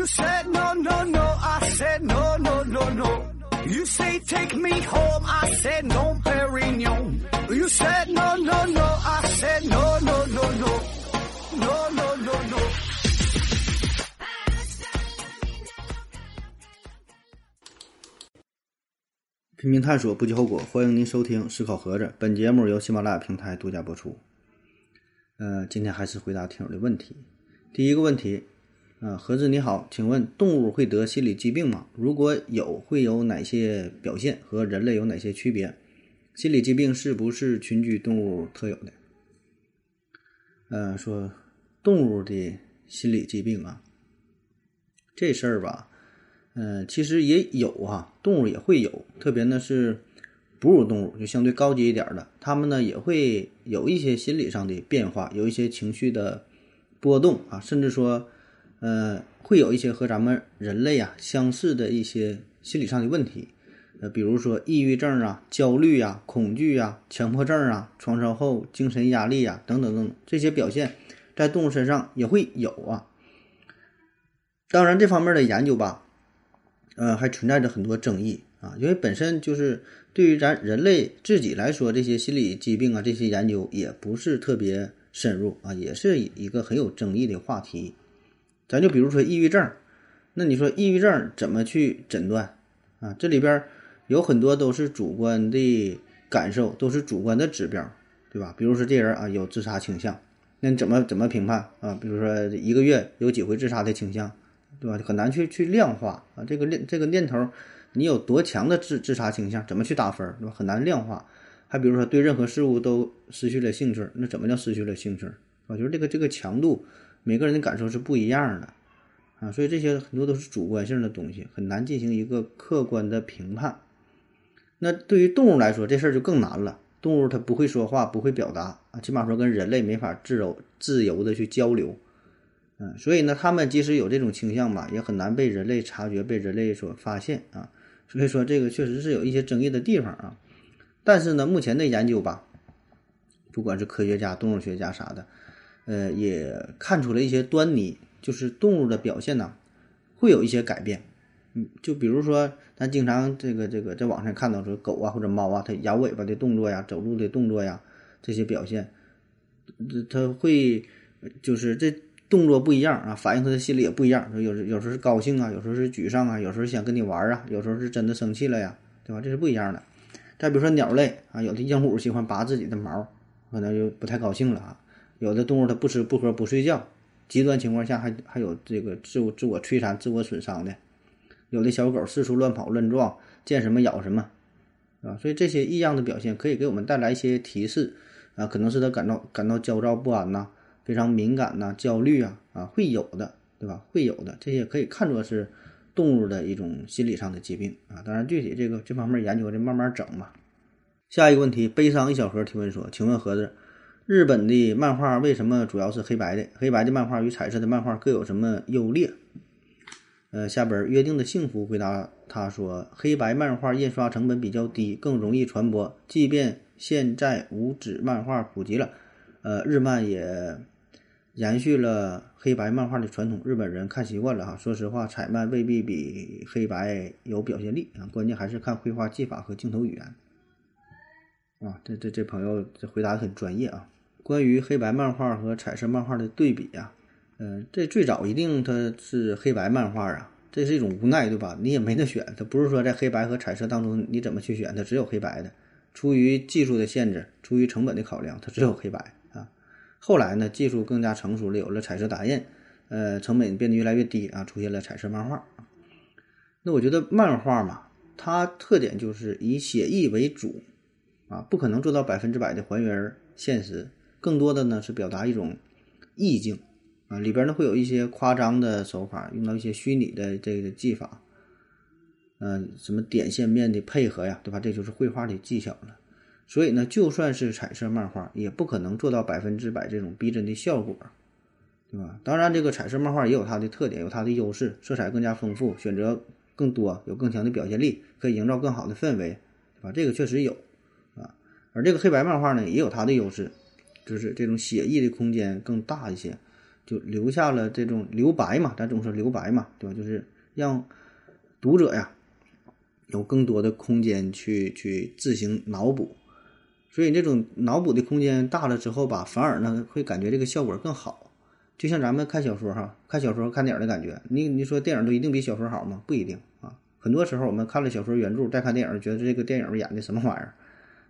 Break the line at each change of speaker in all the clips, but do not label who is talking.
You said no, no, no. I said no, no, no, no. You say take me home. I said no, Perignon. You said no, no, no. I said no, no, no, no. No, no, no, no.
拼命探索，不计后果。欢迎您收听《思考盒子》，本节目由喜马拉雅平台独家播出。呃，今天还是回答听友的问题。第一个问题，啊，盒子你好，请问动物会得心理疾病吗？如果有，会有哪些表现？和人类有哪些区别？心理疾病是不是群居动物特有的？呃，说动物的心理疾病啊，这事儿吧。嗯，其实也有哈，动物也会有，特别呢是哺乳动物，就相对高级一点的，它们呢也会有一些心理上的变化，有一些情绪的波动啊，甚至说，呃，会有一些和咱们人类啊相似的一些心理上的问题，呃，比如说抑郁症啊、焦虑啊、恐惧啊、强迫症啊、创伤后精神压力啊等等等这些表现，在动物身上也会有啊。当然，这方面的研究吧。呃，还存在着很多争议啊，因为本身就是对于咱人类自己来说，这些心理疾病啊，这些研究也不是特别深入啊，也是一个很有争议的话题。咱就比如说抑郁症，那你说抑郁症怎么去诊断啊？这里边有很多都是主观的感受，都是主观的指标，对吧？比如说这人啊有自杀倾向，那你怎么怎么评判啊？比如说一个月有几回自杀的倾向？对吧？很难去去量化啊，这个念这个念头，你有多强的自自杀倾向，怎么去打分儿，对吧？很难量化。还比如说对任何事物都失去了兴趣，那怎么叫失去了兴趣？我觉得这个这个强度，每个人的感受是不一样的啊，所以这些很多都是主观性的东西，很难进行一个客观的评判。那对于动物来说，这事儿就更难了。动物它不会说话，不会表达啊，起码说跟人类没法自由自由的去交流。嗯，所以呢，他们即使有这种倾向吧，也很难被人类察觉、被人类所发现啊。所以说，这个确实是有一些争议的地方啊。但是呢，目前的研究吧，不管是科学家、动物学家啥的，呃，也看出了一些端倪，就是动物的表现呢，会有一些改变。嗯，就比如说，咱经常这个这个在网上看到说，狗啊或者猫啊，它摇尾巴的动作呀、走路的动作呀，这些表现，它会就是这。动作不一样啊，反映他的心理也不一样。有时有时候是高兴啊，有时候是沮丧啊，有时候想跟你玩啊，有时候是真的生气了呀，对吧？这是不一样的。再比如说鸟类啊，有的鹦鹉喜欢拔自己的毛，可能就不太高兴了啊。有的动物它不吃不喝不睡觉，极端情况下还还有这个自我自我摧残、自我损伤的。有的小狗四处乱跑乱撞，见什么咬什么，啊，所以这些异样的表现可以给我们带来一些提示啊，可能是它感到感到焦躁不安呐。非常敏感呐，焦虑啊，啊，会有的，对吧？会有的，这些可以看作是动物的一种心理上的疾病啊。当然，具体这个这方面研究的慢慢整吧。下一个问题，悲伤一小盒提问说：“请问盒子，日本的漫画为什么主要是黑白的？黑白的漫画与彩色的漫画各有什么优劣？”呃，下边约定的幸福回答他说：“黑白漫画印刷成本比较低，更容易传播。即便现在无纸漫画普及了，呃，日漫也。”延续了黑白漫画的传统，日本人看习惯了哈。说实话，彩漫未必比黑白有表现力啊，关键还是看绘画技法和镜头语言。啊，这这这朋友这回答的很专业啊。关于黑白漫画和彩色漫画的对比啊，嗯，这最早一定它是黑白漫画啊，这是一种无奈对吧？你也没得选，它不是说在黑白和彩色当中你怎么去选，它只有黑白的。出于技术的限制，出于成本的考量，它只有黑白啊。后来呢，技术更加成熟了，有了彩色打印，呃，成本变得越来越低啊，出现了彩色漫画。那我觉得漫画嘛，它特点就是以写意为主，啊，不可能做到百分之百的还原现实，更多的呢是表达一种意境，啊，里边呢会有一些夸张的手法，用到一些虚拟的这个技法，嗯，什么点线面的配合呀，对吧？这就是绘画的技巧了。所以呢，就算是彩色漫画，也不可能做到百分之百这种逼真的效果，对吧？当然，这个彩色漫画也有它的特点，有它的优势，色彩更加丰富，选择更多，有更强的表现力，可以营造更好的氛围，对吧？这个确实有啊。而这个黑白漫画呢，也有它的优势，就是这种写意的空间更大一些，就留下了这种留白嘛，咱总说留白嘛，对吧？就是让读者呀有更多的空间去去自行脑补，所以这种脑补的空间大了之后吧，反而呢会感觉这个效果更好。就像咱们看小说哈，看小说看电影的感觉，你你说电影都一定比小说好吗？不一定啊。很多时候我们看了小说原著再看电影，觉得这个电影演的什么玩意儿？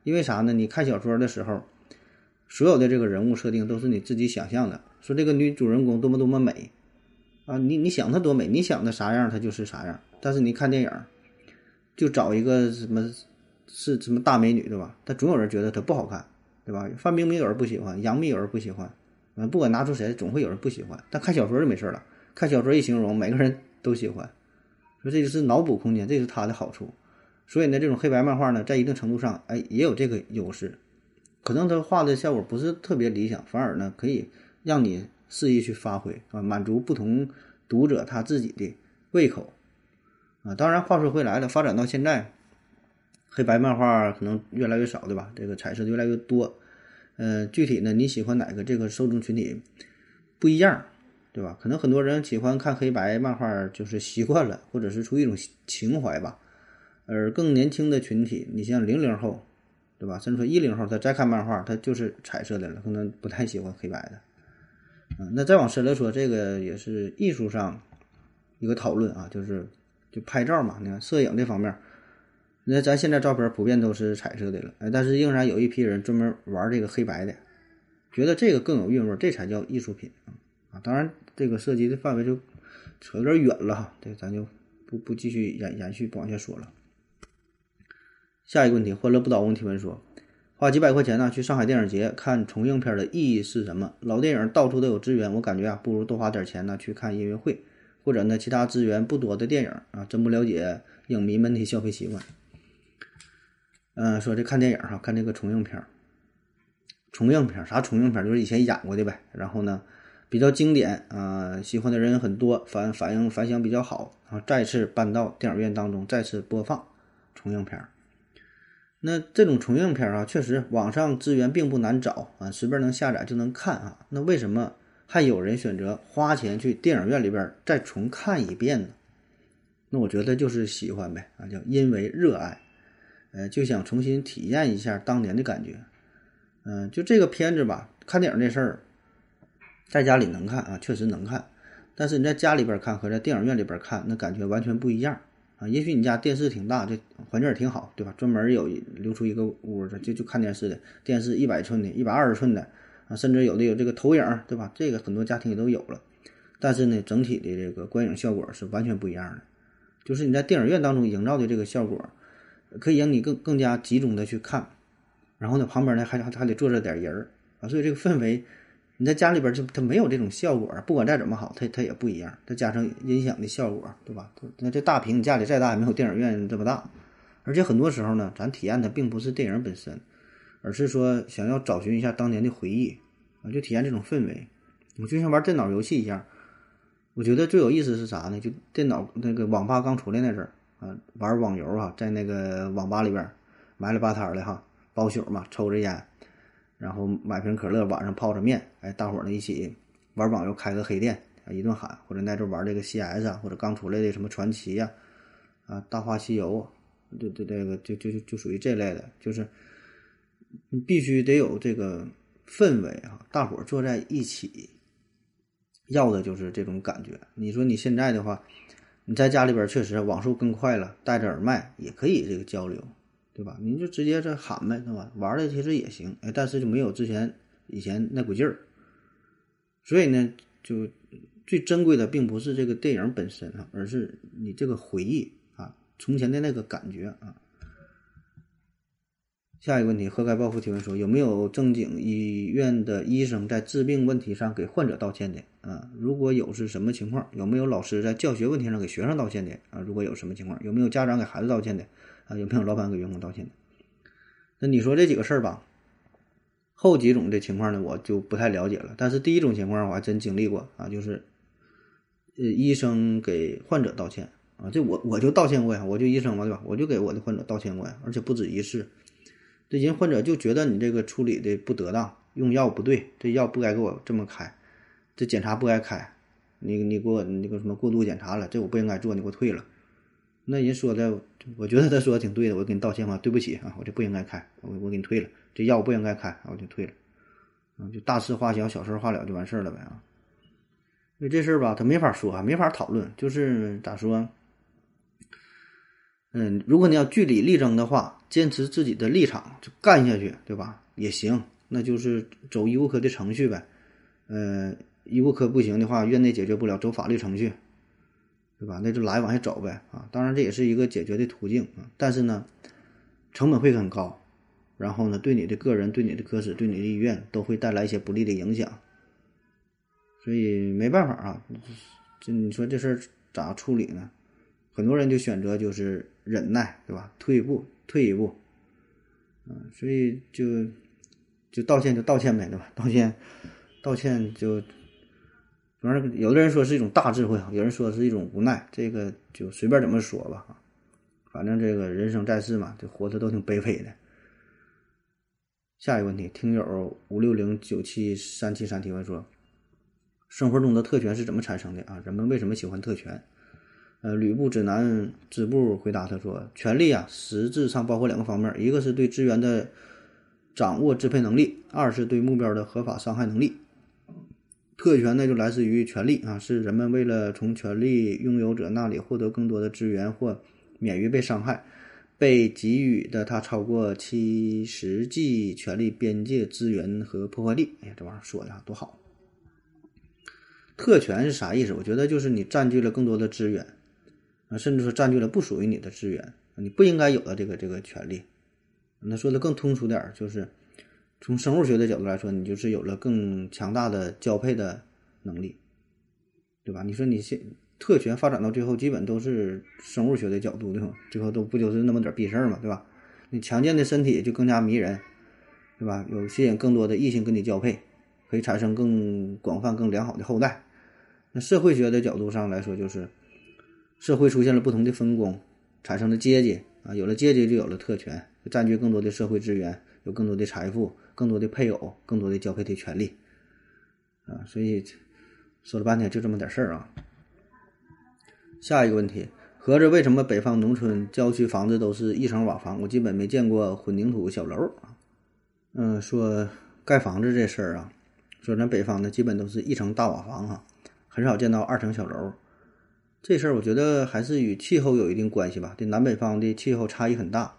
因为啥呢？你看小说的时候，所有的这个人物设定都是你自己想象的。说这个女主人公多么多么美啊！你你想她多美，你想的啥样，她就是啥样。但是你看电影，就找一个什么是什么大美女，对吧？但总有人觉得她不好看，对吧？范冰冰有人不喜欢，杨幂有人不喜欢，嗯，不管拿出谁，总会有人不喜欢。但看小说就没事了，看小说一形容，每个人都喜欢。说这就是脑补空间，这是它的好处。所以呢，这种黑白漫画呢，在一定程度上，哎，也有这个优势。可能他画的效果不是特别理想，反而呢，可以让你肆意去发挥啊，满足不同读者他自己的胃口啊。当然，话说回来了，发展到现在，黑白漫画可能越来越少，对吧？这个彩色的越来越多。嗯，具体呢，你喜欢哪个？这个受众群体不一样，对吧？可能很多人喜欢看黑白漫画，就是习惯了，或者是出于一种情怀吧。而更年轻的群体，你像零零后，对吧？甚至说一零后，他再看漫画，他就是彩色的了，可能不太喜欢黑白的。嗯，那再往深了说，这个也是艺术上一个讨论啊，就是就拍照嘛，你看摄影这方面，那咱现在照片普遍都是彩色的了，哎，但是仍然有一批人专门玩这个黑白的，觉得这个更有韵味，这才叫艺术品啊！啊，当然这个涉及的范围就扯有点远了哈，这咱就不不继续延延续不往下说了。下一个问题，欢乐不倒翁提问说：花几百块钱呢去上海电影节看重映片的意义是什么？老电影到处都有资源，我感觉啊，不如多花点钱呢去看音乐会，或者呢其他资源不多的电影啊，真不了解影迷们的消费习惯。嗯，说这看电影哈，看这个重映片，重映片啥重映片？就是以前演过的呗。然后呢，比较经典啊，喜欢的人很多，反反应反响比较好，然后再次搬到电影院当中再次播放重映片。那这种重映片啊，确实网上资源并不难找啊，随便能下载就能看啊。那为什么还有人选择花钱去电影院里边再重看一遍呢？那我觉得就是喜欢呗啊，叫因为热爱，呃，就想重新体验一下当年的感觉。嗯，就这个片子吧，看电影这事儿，在家里能看啊，确实能看，但是你在家里边看和在电影院里边看，那感觉完全不一样。啊，也许你家电视挺大，这环境也挺好，对吧？专门有留出一个屋子，就就看电视的，电视一百寸的，一百二十寸的，啊，甚至有的有这个投影，对吧？这个很多家庭也都有了。但是呢，整体的这个观影效果是完全不一样的。就是你在电影院当中营造的这个效果，可以让你更更加集中的去看，然后呢，旁边呢还还还得坐着点人儿啊，所以这个氛围。你在家里边就它没有这种效果，不管再怎么好，它它也不一样。再加上音响的效果，对吧？那这大屏，你家里再大也没有电影院这么大。而且很多时候呢，咱体验的并不是电影本身，而是说想要找寻一下当年的回忆啊，就体验这种氛围。我就像玩电脑游戏一样，我觉得最有意思是啥呢？就电脑那个网吧刚出来那阵儿啊，玩网游啊，在那个网吧里边埋了吧摊的哈，包宿嘛，抽着烟。然后买瓶可乐，晚上泡着面，哎，大伙儿呢一起玩网游，开个黑店啊，一顿喊，或者在这玩这个 CS 啊，或者刚出来的什么传奇呀，啊，大话西游，对对，这个就就就就属于这类的，就是你必须得有这个氛围啊，大伙儿坐在一起，要的就是这种感觉。你说你现在的话，你在家里边确实网速更快了，戴着耳麦也可以这个交流。对吧？您就直接这喊呗，对吧？玩的其实也行，哎，但是就没有之前以前那股劲儿。所以呢，就最珍贵的并不是这个电影本身啊，而是你这个回忆啊，从前的那个感觉啊。下一个问题，喝盖报复提问说，有没有正经医院的医生在治病问题上给患者道歉的啊？如果有，是什么情况？有没有老师在教学问题上给学生道歉的啊？如果有什么情况？有没有家长给孩子道歉的？啊，有没有老板给员工道歉的？那你说这几个事儿吧，后几种的情况呢，我就不太了解了。但是第一种情况我还真经历过啊，就是呃，医生给患者道歉啊，这我我就道歉过呀，我就医生嘛，对吧？我就给我的患者道歉过呀，而且不止一次。这人患者就觉得你这个处理的不得当，用药不对，这药不该给我这么开，这检查不该开，你你给我那个什么过度检查了，这我不应该做，你给我退了。那人说的，我觉得他说的挺对的，我给你道歉吧，对不起啊，我这不应该开，我我给你退了，这药不应该开，我就退了，啊，就大事化小，小事化了就完事儿了呗啊。因为这事儿吧，他没法说，啊没法讨论，就是咋说？嗯，如果你要据理力争的话，坚持自己的立场就干下去，对吧？也行，那就是走医务科的程序呗。呃，医务科不行的话，院内解决不了，走法律程序。对吧？那就来往下走呗啊！当然这也是一个解决的途径啊，但是呢，成本会很高，然后呢，对你的个人、对你的科室、对你的医院都会带来一些不利的影响，所以没办法啊。这你说这事儿咋处理呢？很多人就选择就是忍耐，对吧？退一步，退一步，嗯，所以就就道歉就道歉呗，对吧？道歉，道歉就。反正有的人说是一种大智慧，有人说是一种无奈，这个就随便怎么说吧。反正这个人生在世嘛，这活的都挺卑微的。下一个问题，听友五六零九七三七三提问说：生活中的特权是怎么产生的啊？人们为什么喜欢特权？呃，吕布指南支部回答他说：权力啊，实质上包括两个方面，一个是对资源的掌握支配能力，二是对目标的合法伤害能力。特权呢，就来自于权利啊，是人们为了从权利拥有者那里获得更多的资源或免于被伤害，被给予的他超过其实际权利边界资源和破坏力。哎呀，这玩意儿说的多好！特权是啥意思？我觉得就是你占据了更多的资源啊，甚至说占据了不属于你的资源，你不应该有的这个这个权利。那说的更通俗点儿，就是。从生物学的角度来说，你就是有了更强大的交配的能力，对吧？你说你现特权发展到最后，基本都是生物学的角度，对吧？最后都不就是那么点儿逼事儿嘛，对吧？你强健的身体就更加迷人，对吧？有吸引更多的异性跟你交配，可以产生更广泛、更良好的后代。那社会学的角度上来说，就是社会出现了不同的分工，产生了阶级啊，有了阶级就有了特权，占据更多的社会资源，有更多的财富。更多的配偶，更多的交配的权利，啊，所以说了半天就这么点事儿啊。下一个问题，合着为什么北方农村郊区房子都是一层瓦房？我基本没见过混凝土小楼啊。嗯，说盖房子这事儿啊，说咱北方的基本都是一层大瓦房啊，很少见到二层小楼。这事儿我觉得还是与气候有一定关系吧。这南北方的气候差异很大，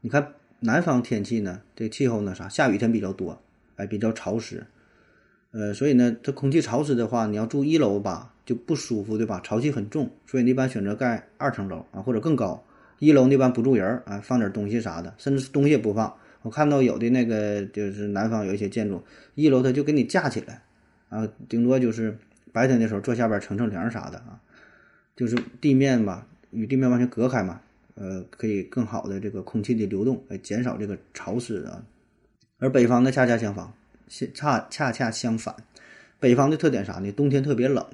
你看。南方天气呢，这气候呢啥，下雨天比较多，哎，比较潮湿，呃，所以呢，这空气潮湿的话，你要住一楼吧，就不舒服，对吧？潮气很重，所以一般选择盖二层楼啊，或者更高。一楼一般不住人儿啊，放点东西啥的，甚至是东西也不放。我看到有的那个就是南方有一些建筑，一楼它就给你架起来，啊，顶多就是白天的时候坐下边乘乘凉啥的啊，就是地面吧，与地面完全隔开嘛。呃，可以更好的这个空气的流动，来减少这个潮湿啊。而北方呢，恰恰相反，恰恰恰相反，北方的特点啥呢？冬天特别冷，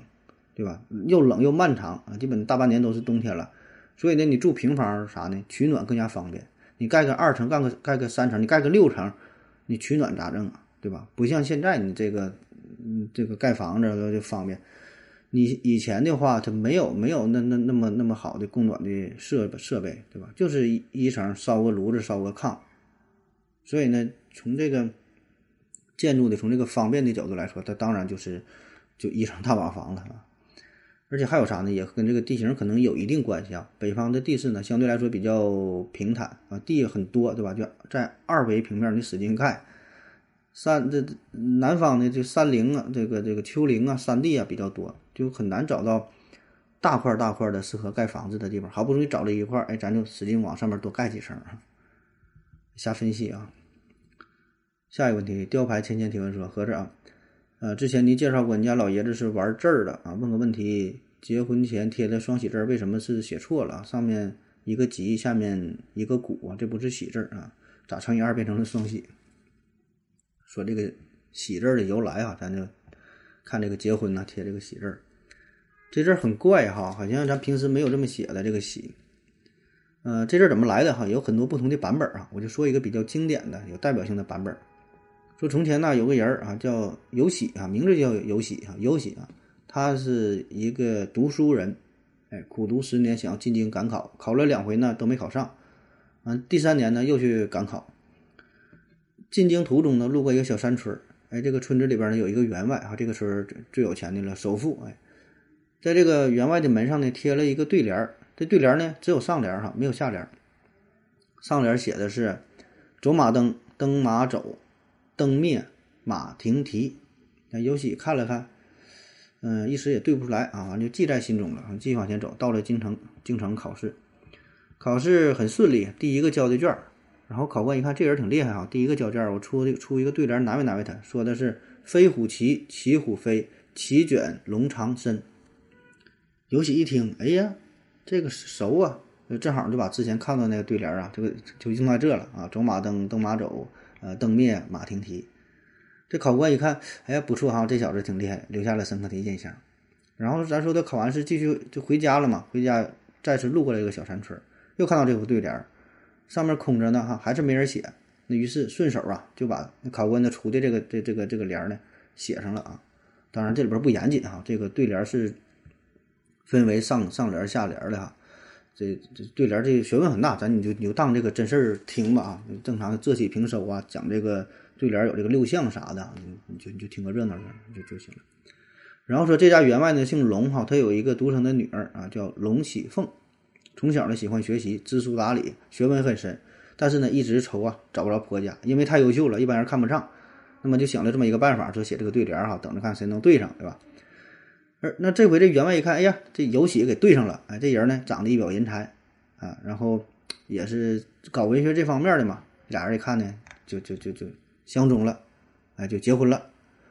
对吧？又冷又漫长啊，基本大半年都是冬天了。所以呢，你住平房啥呢？取暖更加方便。你盖个二层，盖个盖个三层，你盖个六层，你取暖咋整啊？对吧？不像现在你这个，嗯，这个盖房子就方便。你以前的话，它没有没有那那那么那么好的供暖的设设备，对吧？就是一一层烧个炉子，烧个炕，所以呢，从这个建筑的从这个方便的角度来说，它当然就是就一层大瓦房了。而且还有啥呢？也跟这个地形可能有一定关系啊。北方的地势呢，相对来说比较平坦啊，地很多，对吧？就在二维平面，你使劲盖。山这南方的这山林啊，这个这个丘陵啊，山地啊比较多，就很难找到大块大块的适合盖房子的地方。好不容易找了一块，哎，咱就使劲往上面多盖几层啊。瞎分析啊。下一个问题，雕牌芊芊提问说：何子啊，呃，之前您介绍过你家老爷子是玩字儿的啊？问个问题，结婚前贴的双喜字为什么是写错了？上面一个吉，下面一个谷啊，这不是喜字啊？咋乘以二变成了双喜？说这个喜字的由来啊，咱就看这个结婚呢贴这个喜字儿，这字儿很怪哈，好像咱平时没有这么写的这个喜。呃，这字儿怎么来的哈？有很多不同的版本啊，我就说一个比较经典的、有代表性的版本。说从前呢有个人儿啊叫有喜啊，名字叫有喜啊，有喜啊，他是一个读书人，哎，苦读十年想要进京赶考，考了两回呢都没考上，啊，第三年呢又去赶考。进京途中呢路过一个小山村儿，哎，这个村子里边呢有一个员外啊，这个村最最有钱的了，首富，哎，在这个员外的门上呢贴了一个对联儿，这对联呢只有上联哈，没有下联。上联写的是“走马灯，灯马走，灯灭马停蹄”。那尤喜看了看，嗯，一时也对不出来啊，完就记在心中了。继续往前走，到了京城，京城考试，考试很顺利，第一个交的卷儿。然后考官一看这人挺厉害啊，第一个交卷儿，我出出一个对联难为难为他，说的是“飞虎骑，骑虎飞，骑卷龙长身”。尤喜一听，哎呀，这个熟啊！正好就把之前看到那个对联啊，这个就用在这了啊。走马灯，灯马走，呃，灯灭马停蹄。这考官一看，哎呀，不错哈，这小子挺厉害，留下了深刻的印象。然后咱说他考完试继续就回家了嘛，回家再次路过了一个小山村，又看到这副对联，上面空着呢哈，还是没人写。那于是顺手啊就把那考官的出的这个这这个这个联呢写上了啊。当然这里边不严谨哈，这个对联是分为上上联下联的哈。这这对联这学问很大，咱你就你就当这个真事儿听吧啊！正常的仄起平收啊，讲这个对联有这个六项啥的，你你就你就听个热闹热闹就就行了。然后说这家员外呢姓龙哈，他有一个独生的女儿啊，叫龙喜凤，从小呢喜欢学习，知书达理，学问很深，但是呢一直愁啊找不着婆家，因为太优秀了，一般人看不上。那么就想了这么一个办法，说写这个对联哈，等着看谁能对上，对吧？而那这回这员外一看，哎呀，这有喜给对上了，哎，这人呢长得一表人才，啊，然后也是搞文学这方面的嘛，俩人一看呢，就就就就相中了，哎，就结婚了。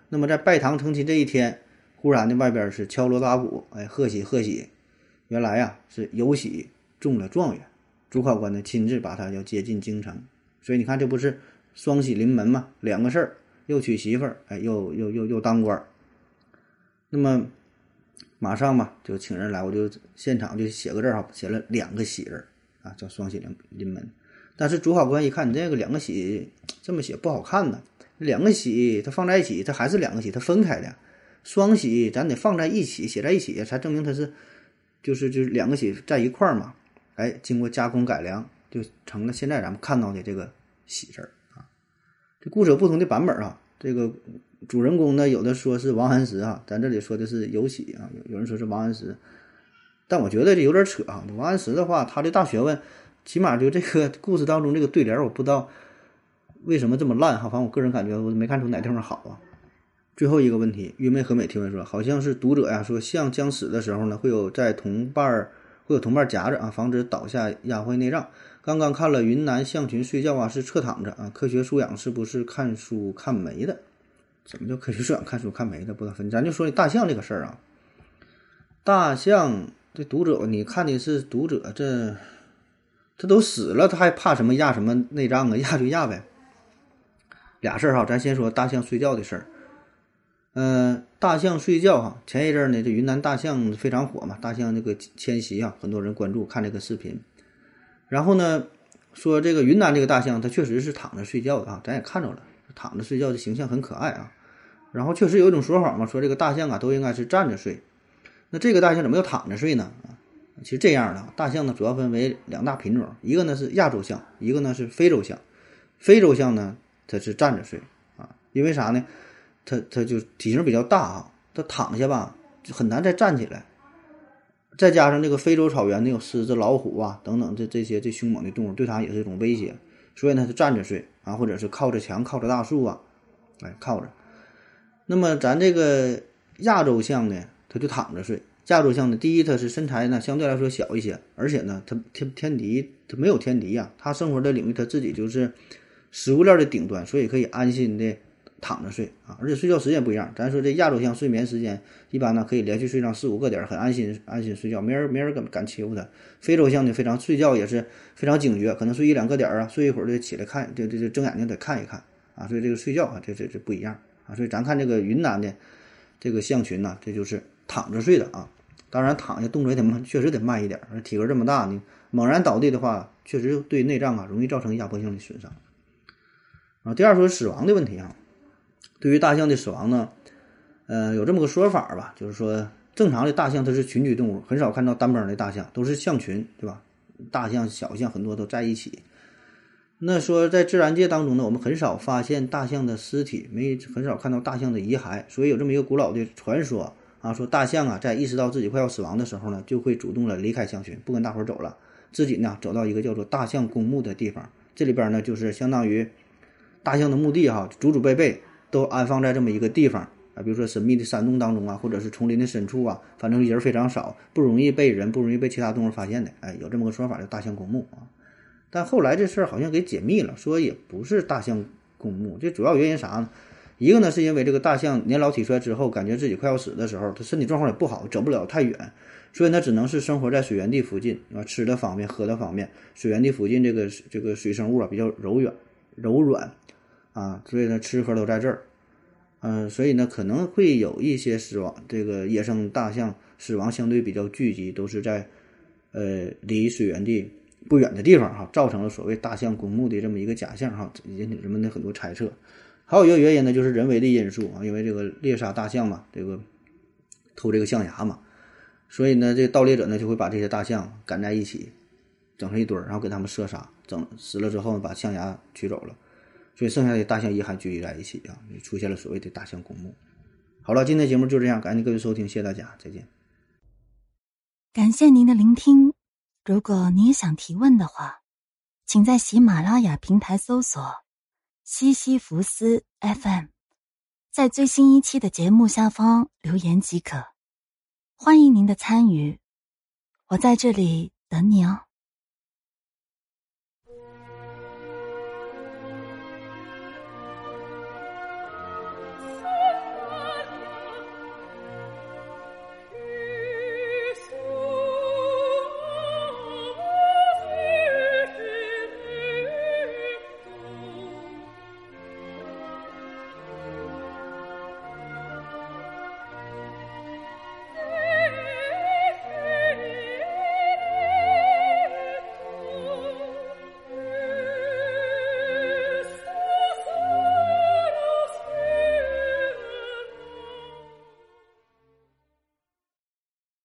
那么在拜堂成亲这一天，忽然呢外边是敲锣打鼓，哎，贺喜贺喜，原来呀是有喜中了状元，主考官呢亲自把他要接进京城，所以你看这不是双喜临门嘛，两个事儿，又娶媳妇儿，哎，又又又又当官儿，那么。马上嘛，就请人来，我就现场就写个字哈，写了两个喜字啊，叫双喜临临门。但是主考官一看，你这个两个喜这么写不好看呢，两个喜它放在一起，它还是两个喜，它分开的。双喜咱得放在一起，写在一起才证明它是，就是就是两个喜在一块儿嘛。哎，经过加工改良，就成了现在咱们看到的这个喜字啊。这故事有不同的版本啊，这个。主人公呢，有的说是王安石啊，咱这里说的是尤喜啊，有有人说是王安石，但我觉得这有点扯啊。王安石的话，他的大学问，起码就这个 故事当中这个对联，我不知道为什么这么烂哈。反正我个人感觉，我没看出哪地方好啊。最后一个问题，玉妹和美提问说，好像是读者呀说，像将死的时候呢，会有在同伴儿会有同伴夹着啊，防止倒下压坏内脏。刚刚看了云南象群睡觉啊，是侧躺着啊，科学素养是不是看书看没的？怎么叫科学素养？看书看没的不能分。咱就说大象这个事儿啊，大象这读者，你看的是读者，这他都死了，他还怕什么压什么内脏啊？压就压呗。俩事儿哈，咱先说大象睡觉的事儿。嗯，大象睡觉哈，前一阵儿呢，这云南大象非常火嘛，大象这个迁徙啊，很多人关注看这个视频。然后呢，说这个云南这个大象，它确实是躺着睡觉的啊，咱也看着了。躺着睡觉的形象很可爱啊，然后确实有一种说法嘛，说这个大象啊都应该是站着睡，那这个大象怎么又躺着睡呢？其实这样的大象呢主要分为两大品种，一个呢是亚洲象，一个呢是非洲象。非洲象呢它是站着睡啊，因为啥呢？它它就体型比较大啊，它躺下吧就很难再站起来，再加上这个非洲草原那有狮子、老虎啊等等这这些这凶猛的动物，对它也是一种威胁。所以呢，就站着睡啊，或者是靠着墙、靠着大树啊，哎，靠着。那么咱这个亚洲象呢，它就躺着睡。亚洲象呢，第一，它是身材呢相对来说小一些，而且呢，它天天敌它没有天敌呀，它生活的领域它自己就是食物链的顶端，所以可以安心的。躺着睡啊，而且睡觉时间不一样。咱说这亚洲象睡眠时间一般呢，可以连续睡上四五个点，很安心，安心睡觉，没人没人敢敢欺负它。非洲象呢，非常睡觉也是非常警觉，可能睡一两个点啊，睡一会儿就起来看，这这这睁眼睛得看一看啊。所以这个睡觉啊，这这这不一样啊。所以咱看这个云南的这个象群呢，这就是躺着睡的啊。当然躺下动作也得慢，确实得慢一点。体格这么大呢，猛然倒地的话，确实对内脏啊容易造成压迫性的损伤。啊，第二说死亡的问题啊。对于大象的死亡呢，呃，有这么个说法吧，就是说正常的大象它是群居动物，很少看到单崩的大象，都是象群，对吧？大象、小象很多都在一起。那说在自然界当中呢，我们很少发现大象的尸体，没很少看到大象的遗骸，所以有这么一个古老的传说啊，说大象啊在意识到自己快要死亡的时候呢，就会主动的离开象群，不跟大伙儿走了，自己呢走到一个叫做大象公墓的地方，这里边呢就是相当于大象的墓地哈，祖祖辈辈。都安放在这么一个地方啊，比如说神秘的山洞当中啊，或者是丛林的深处啊，反正人非常少，不容易被人、不容易被其他动物发现的。哎，有这么个说法叫大象公墓啊。但后来这事儿好像给解密了，说也不是大象公墓。这主要原因啥呢？一个呢是因为这个大象年老体衰之后，感觉自己快要死的时候，它身体状况也不好，走不了太远，所以呢只能是生活在水源地附近啊，吃的方便，喝的方便。水源地附近这个这个水生物啊比较柔软，柔软。啊，所以呢，吃喝都在这儿，嗯，所以呢，可能会有一些死亡。这个野生大象死亡相对比较聚集，都是在呃离水源地不远的地方哈，造成了所谓大象公墓的这么一个假象哈，引起人们的很多猜测。还有一个原因呢，就是人为的因素啊，因为这个猎杀大象嘛，这个偷这个象牙嘛，所以呢，这盗猎者呢就会把这些大象赶在一起，整成一堆儿，然后给他们射杀，整死了之后把象牙取走了。所以剩下的大象遗骸聚集在一起啊，出现了所谓的大象公墓。好了，今天节目就这样，感谢各位收听，谢谢大家，再见。
感谢您的聆听。如果你也想提问的话，请在喜马拉雅平台搜索“西西弗斯 FM”，在最新一期的节目下方留言即可。欢迎您的参与，我在这里等你哦。